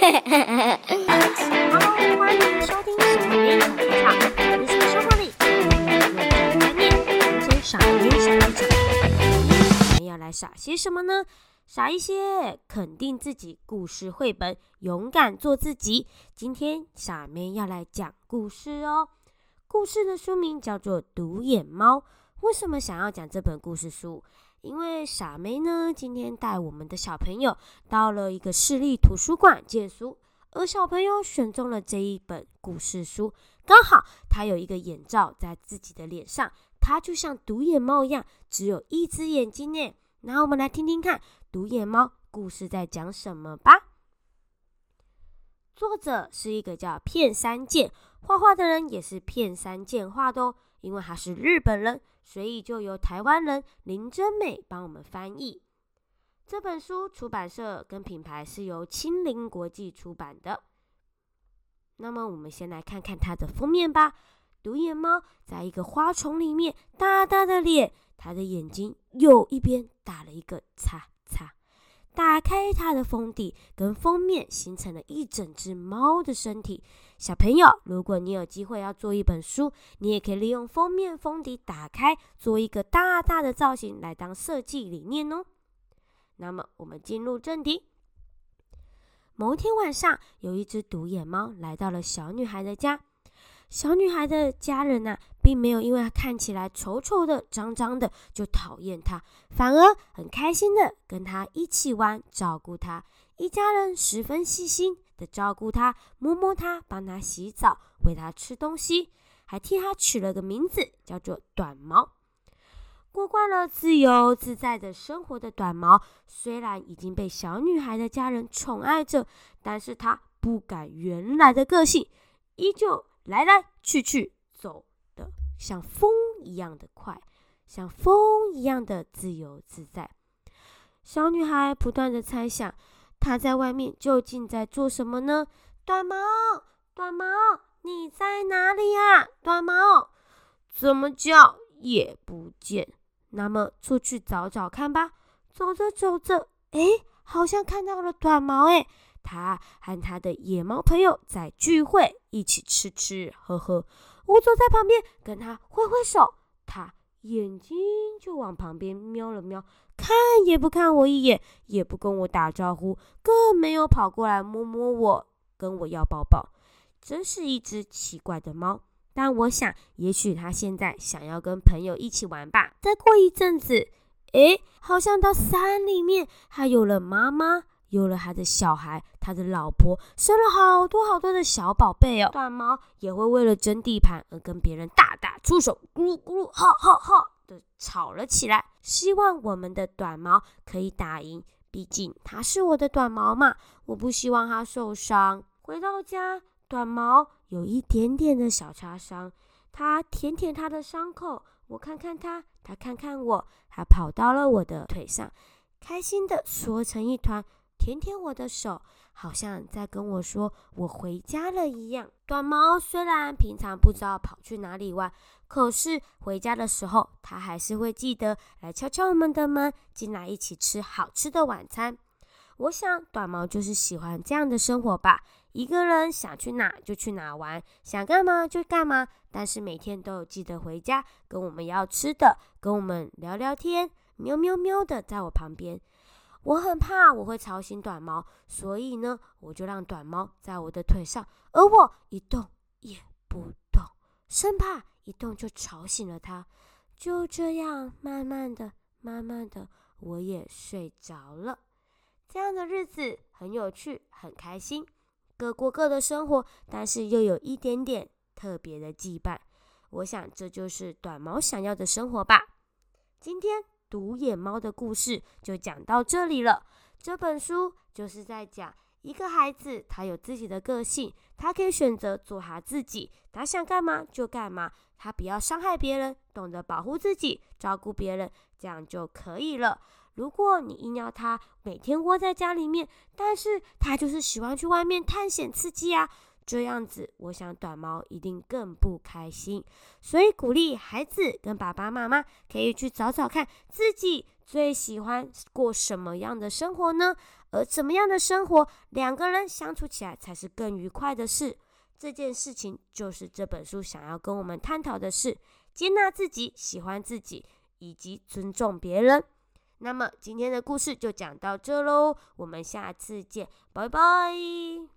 欢迎收听小编小剧场，日常生活里有概念，人生傻编小剧场。我们要来傻些什么呢？傻一些，肯定自己故事绘本，勇敢做自己。今天傻妹要来讲故事哦。故事的书名叫做《独眼猫》。为什么想要讲这本故事书？因为傻妹呢，今天带我们的小朋友到了一个市立图书馆借书，而小朋友选中了这一本故事书，刚好他有一个眼罩在自己的脸上，他就像独眼猫一样，只有一只眼睛呢。那我们来听听看，独眼猫故事在讲什么吧。作者是一个叫片山健，画画的人也是片山健画的哦。因为他是日本人，所以就由台湾人林真美帮我们翻译。这本书出版社跟品牌是由青林国际出版的。那么我们先来看看它的封面吧。独眼猫在一个花丛里面，大大的脸，它的眼睛右一边打了一个叉。打开它的封底跟封面，形成了一整只猫的身体。小朋友，如果你有机会要做一本书，你也可以利用封面、封底打开，做一个大大的造型来当设计理念哦。那么，我们进入正题。某天晚上，有一只独眼猫来到了小女孩的家。小女孩的家人呢，并没有因为她看起来丑丑的、脏脏的就讨厌她，反而很开心的跟她一起玩，照顾她。一家人十分细心的照顾她，摸摸她，帮她洗澡，喂她吃东西，还替她取了个名字，叫做短毛。过惯了自由自在的生活的短毛，虽然已经被小女孩的家人宠爱着，但是她不改原来的个性，依旧。来来去去，走的像风一样的快，像风一样的自由自在。小女孩不断的猜想，她在外面究竟在做什么呢？短毛，短毛，你在哪里呀？短毛，怎么叫也不见。那么出去找找看吧。走着走着，哎，好像看到了短毛，哎。他和他的野猫朋友在聚会，一起吃吃喝喝。我坐在旁边，跟他挥挥手，他眼睛就往旁边瞄了瞄，看也不看我一眼，也不跟我打招呼，更没有跑过来摸摸我，跟我要抱抱。真是一只奇怪的猫。但我想，也许他现在想要跟朋友一起玩吧。再过一阵子，诶，好像到山里面，还有了妈妈。有了他的小孩，他的老婆生了好多好多的小宝贝哦。短毛也会为了争地盘而跟别人大打出手，咕噜咕噜，哈哈哈的吵了起来。希望我们的短毛可以打赢，毕竟他是我的短毛嘛。我不希望他受伤。回到家，短毛有一点点的小擦伤，他舔舔他的伤口，我看看他，他看看我，他跑到了我的腿上，开心的缩成一团。舔舔我的手，好像在跟我说我回家了一样。短毛虽然平常不知道跑去哪里玩，可是回家的时候，它还是会记得来敲敲我们的门，进来一起吃好吃的晚餐。我想短毛就是喜欢这样的生活吧，一个人想去哪就去哪玩，想干嘛就干嘛，但是每天都有记得回家，跟我们要吃的，跟我们聊聊天，喵喵喵的在我旁边。我很怕我会吵醒短毛，所以呢，我就让短毛在我的腿上，而我一动也不动，生怕一动就吵醒了它。就这样，慢慢的、慢慢的，我也睡着了。这样的日子很有趣，很开心，各过各的生活，但是又有一点点特别的羁绊。我想，这就是短毛想要的生活吧。今天。独眼猫的故事就讲到这里了。这本书就是在讲一个孩子，他有自己的个性，他可以选择做他自己，他想干嘛就干嘛，他不要伤害别人，懂得保护自己，照顾别人，这样就可以了。如果你硬要他每天窝在家里面，但是他就是喜欢去外面探险刺激啊。这样子，我想短毛一定更不开心。所以鼓励孩子跟爸爸妈妈可以去找找看自己最喜欢过什么样的生活呢？而怎么样的生活，两个人相处起来才是更愉快的事。这件事情就是这本书想要跟我们探讨的事：接纳自己，喜欢自己，以及尊重别人。那么今天的故事就讲到这喽，我们下次见，拜拜。